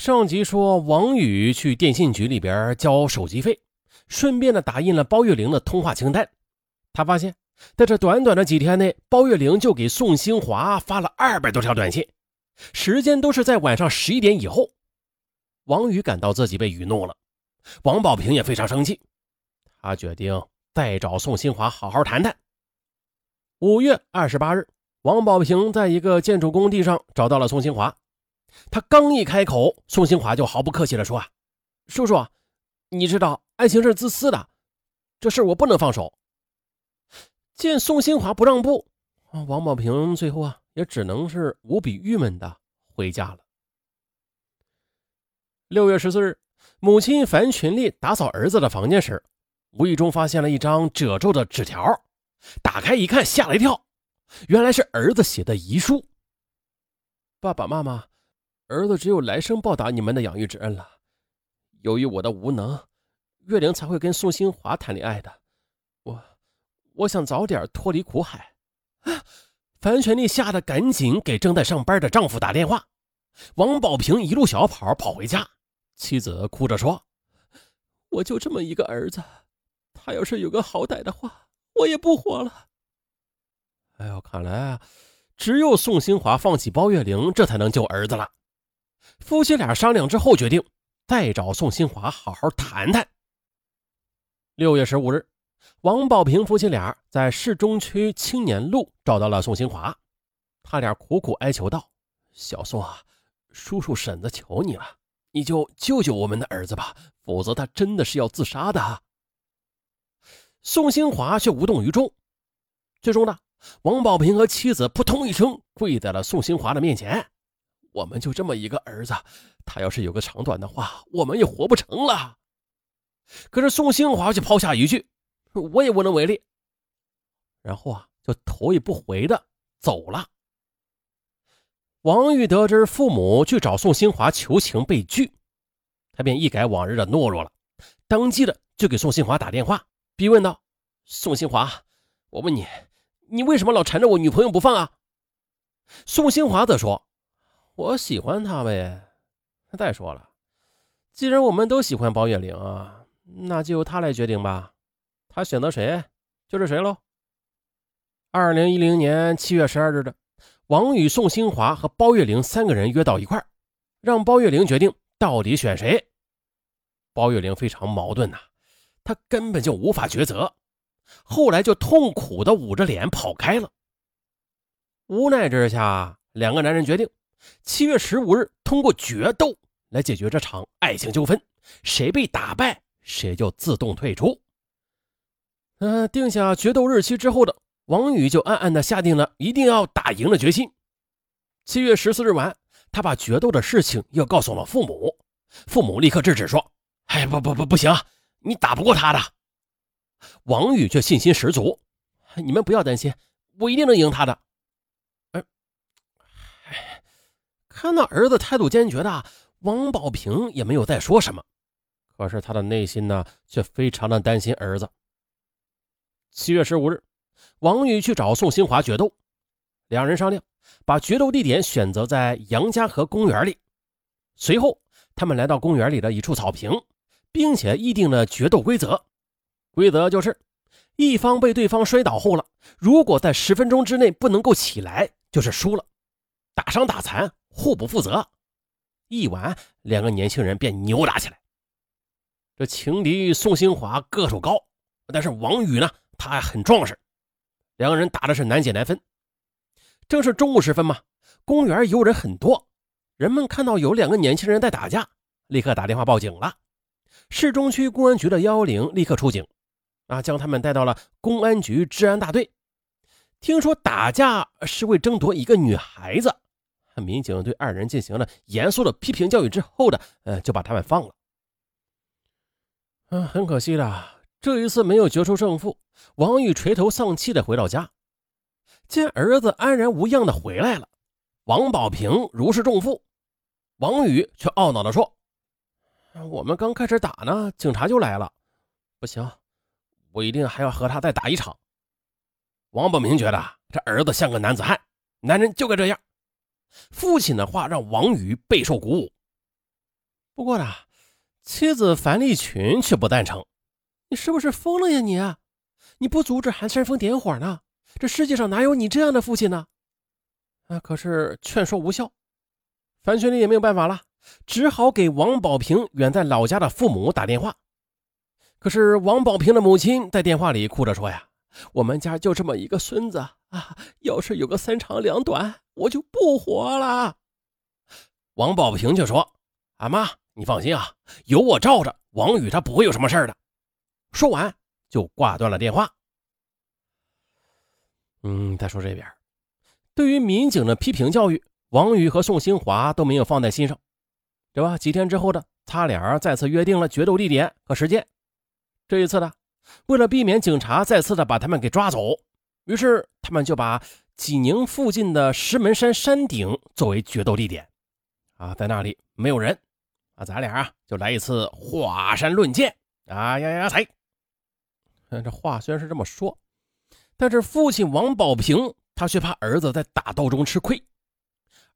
上集说，王宇去电信局里边交手机费，顺便的打印了包月玲的通话清单。他发现，在这短短的几天内，包月玲就给宋兴华发了二百多条短信，时间都是在晚上十一点以后。王宇感到自己被愚弄了，王宝平也非常生气，他决定再找宋兴华好好谈谈。五月二十八日，王宝平在一个建筑工地上找到了宋兴华。他刚一开口，宋兴华就毫不客气地说：“啊，叔叔，你知道爱情是自私的，这事我不能放手。”见宋兴华不让步，王宝平最后啊也只能是无比郁闷的回家了。六月十四日，母亲樊群丽打扫儿子的房间时，无意中发现了一张褶皱的纸条，打开一看，吓了一跳，原来是儿子写的遗书：“爸爸妈妈。”儿子只有来生报答你们的养育之恩了。由于我的无能，月玲才会跟宋新华谈恋爱的。我，我想早点脱离苦海。啊！樊全丽吓得赶紧给正在上班的丈夫打电话。王宝平一路小跑跑回家，妻子哭着说：“我就这么一个儿子，他要是有个好歹的话，我也不活了。”哎呦，看来，只有宋新华放弃包月玲，这才能救儿子了。夫妻俩商量之后，决定再找宋新华好好谈谈。六月十五日，王宝平夫妻俩在市中区青年路找到了宋新华，他俩苦苦哀求道：“小宋啊，叔叔婶子求你了，你就救救我们的儿子吧，否则他真的是要自杀的。”宋新华却无动于衷。最终呢，王宝平和妻子扑通一声跪在了宋新华的面前。我们就这么一个儿子，他要是有个长短的话，我们也活不成了。可是宋兴华却抛下一句：“我也无能为力。”然后啊，就头也不回的走了。王玉得知父母去找宋兴华求情被拒，他便一改往日的懦弱了，当即的就给宋兴华打电话，逼问道：“宋兴华，我问你，你为什么老缠着我女朋友不放啊？”宋兴华则说。我喜欢他呗。再说了，既然我们都喜欢包月玲啊，那就由他来决定吧。他选择谁，就是谁喽。二零一零年七月十二日的，王宇、宋新华和包月玲三个人约到一块儿，让包月玲决定到底选谁。包月玲非常矛盾呐，她根本就无法抉择，后来就痛苦的捂着脸跑开了。无奈之下，两个男人决定。七月十五日，通过决斗来解决这场爱情纠纷，谁被打败，谁就自动退出。嗯，定下决斗日期之后的王宇就暗暗的下定了一定要打赢的决心。七月十四日晚，他把决斗的事情又告诉了父母，父母立刻制止说：“哎，不不不，不行，你打不过他的。”王宇却信心十足：“你们不要担心，我一定能赢他的。”看到儿子态度坚决的，王宝平也没有再说什么。可是他的内心呢，却非常的担心儿子。七月十五日，王宇去找宋新华决斗，两人商量，把决斗地点选择在杨家河公园里。随后，他们来到公园里的一处草坪，并且议定了决斗规则。规则就是，一方被对方摔倒后了，如果在十分钟之内不能够起来，就是输了，打伤打残。互不负责，一晚两个年轻人便扭打起来。这情敌宋兴华个头高，但是王宇呢，他还很壮实。两个人打的是难解难分。正是中午时分嘛，公园游人很多，人们看到有两个年轻人在打架，立刻打电话报警了。市中区公安局的幺幺零立刻出警，啊，将他们带到了公安局治安大队。听说打架是为争夺一个女孩子。民警对二人进行了严肃的批评教育之后的，呃，就把他们放了。嗯，很可惜的，这一次没有决出胜负。王宇垂头丧气的回到家，见儿子安然无恙的回来了，王宝平如释重负，王宇却懊恼的说：“我们刚开始打呢，警察就来了，不行，我一定还要和他再打一场。”王宝明觉得这儿子像个男子汉，男人就该这样。父亲的话让王宇备受鼓舞。不过呢，妻子樊丽群却不赞成。你是不是疯了呀你？你不阻止还煽风点火呢？这世界上哪有你这样的父亲呢？啊！可是劝说无效，樊群丽也没有办法了，只好给王宝平远在老家的父母打电话。可是王宝平的母亲在电话里哭着说：“呀，我们家就这么一个孙子啊，要是有个三长两短，我就不活了。”王宝平就说：“俺妈，你放心啊，有我罩着，王宇他不会有什么事的。”说完就挂断了电话。嗯，再说这边。对于民警的批评教育，王宇和宋新华都没有放在心上，对吧？几天之后的，他俩再次约定了决斗地点和时间。这一次呢，为了避免警察再次的把他们给抓走，于是他们就把济宁附近的石门山山顶作为决斗地点。啊，在那里没有人，啊，咱俩啊就来一次华山论剑啊呀呀才。这话虽然是这么说，但是父亲王保平。他却怕儿子在打斗中吃亏，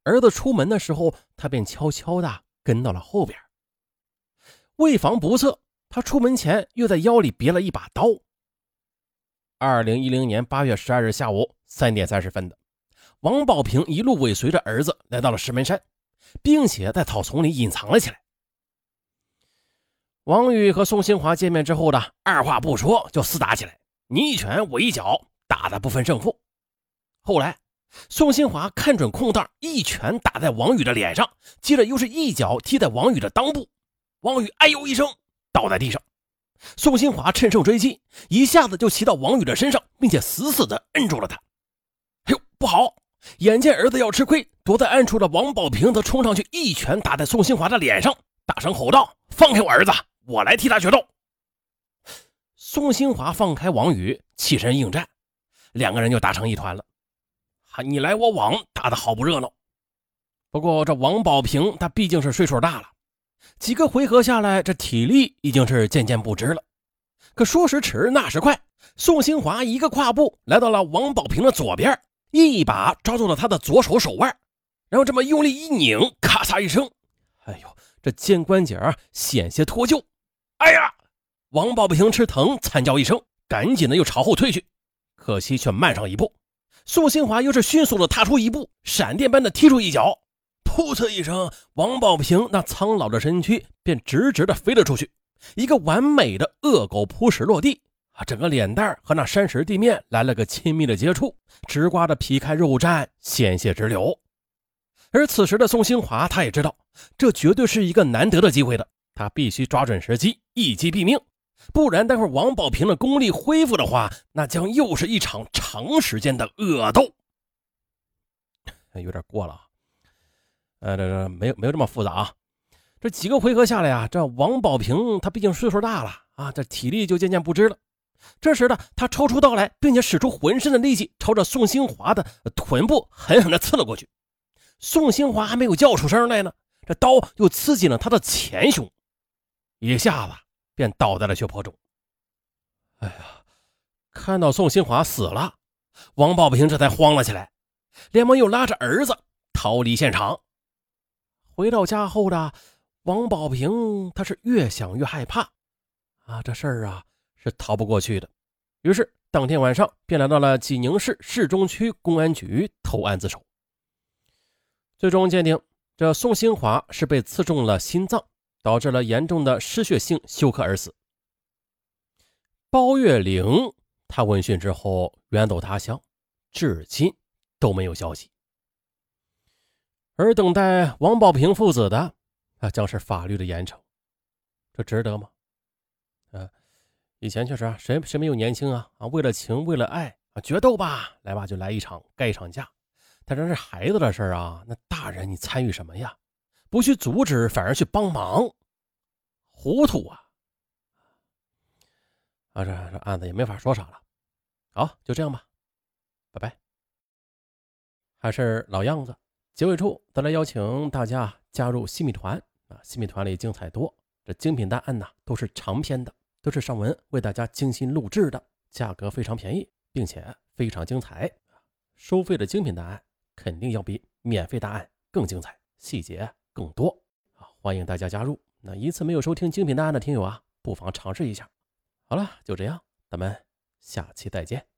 儿子出门的时候，他便悄悄的跟到了后边。为防不测，他出门前又在腰里别了一把刀。二零一零年八月十二日下午三点三十分的，王宝平一路尾随着儿子来到了石门山，并且在草丛里隐藏了起来。王宇和宋新华见面之后的二话不说就厮打起来，你一拳我一脚，打的不分胜负。后来，宋新华看准空档，一拳打在王宇的脸上，接着又是一脚踢在王宇的裆部，王宇哎呦一声倒在地上。宋新华趁胜追击，一下子就骑到王宇的身上，并且死死地摁住了他。哎呦，不好！眼见儿子要吃亏，躲在暗处的王宝平则冲上去，一拳打在宋新华的脸上，大声吼道：“放开我儿子，我来替他决斗！”宋新华放开王宇，起身应战，两个人就打成一团了。你来我往，打得好不热闹。不过这王宝平他毕竟是岁数大了，几个回合下来，这体力已经是渐渐不支了。可说时迟，那时快，宋新华一个跨步来到了王宝平的左边，一把抓住了他的左手手腕，然后这么用力一拧，咔嚓一声，哎呦，这肩关节啊险些脱臼。哎呀！王宝平吃疼，惨叫一声，赶紧的又朝后退去，可惜却慢上一步。宋新华又是迅速的踏出一步，闪电般的踢出一脚，噗呲一声，王宝平那苍老的身躯便直直的飞了出去，一个完美的恶狗扑食落地啊！整个脸蛋和那山石地面来了个亲密的接触，直刮的皮开肉绽，鲜血直流。而此时的宋新华，他也知道这绝对是一个难得的机会的，他必须抓准时机，一击毙命。不然，待会王宝平的功力恢复的话，那将又是一场长时间的恶斗。有点过了，呃，这这没有没有这么复杂啊。这几个回合下来啊，这王宝平他毕竟岁数大了啊，这体力就渐渐不支了。这时呢，他抽出刀来，并且使出浑身的力气，朝着宋新华的臀部狠狠地刺了过去。宋新华还没有叫出声来呢，这刀又刺进了他的前胸，一下子。便倒在了血泊中。哎呀，看到宋新华死了，王宝平这才慌了起来，连忙又拉着儿子逃离现场。回到家后的王宝平，他是越想越害怕啊，这事儿啊是逃不过去的。于是当天晚上便来到了济宁市市中区公安局投案自首。最终鉴定，这宋新华是被刺中了心脏。导致了严重的失血性休克而死。包月玲，他闻讯之后远走他乡，至今都没有消息。而等待王宝平父子的，那将是法律的严惩。这值得吗？啊，以前确实啊，谁谁没有年轻啊啊，为了情，为了爱啊，决斗吧，来吧，就来一场，盖一场架。但这是孩子的事啊，那大人你参与什么呀？不去阻止，反而去帮忙，糊涂啊！啊，这这案子也没法说啥了。好，就这样吧，拜拜。还是老样子，结尾处再来邀请大家加入新米团啊！新米团里精彩多，这精品答案呢都是长篇的，都是上文为大家精心录制的，价格非常便宜，并且非常精彩。收费的精品答案肯定要比免费答案更精彩，细节。更多啊！欢迎大家加入。那一次没有收听精品答案的听友啊，不妨尝试一下。好了，就这样，咱们下期再见。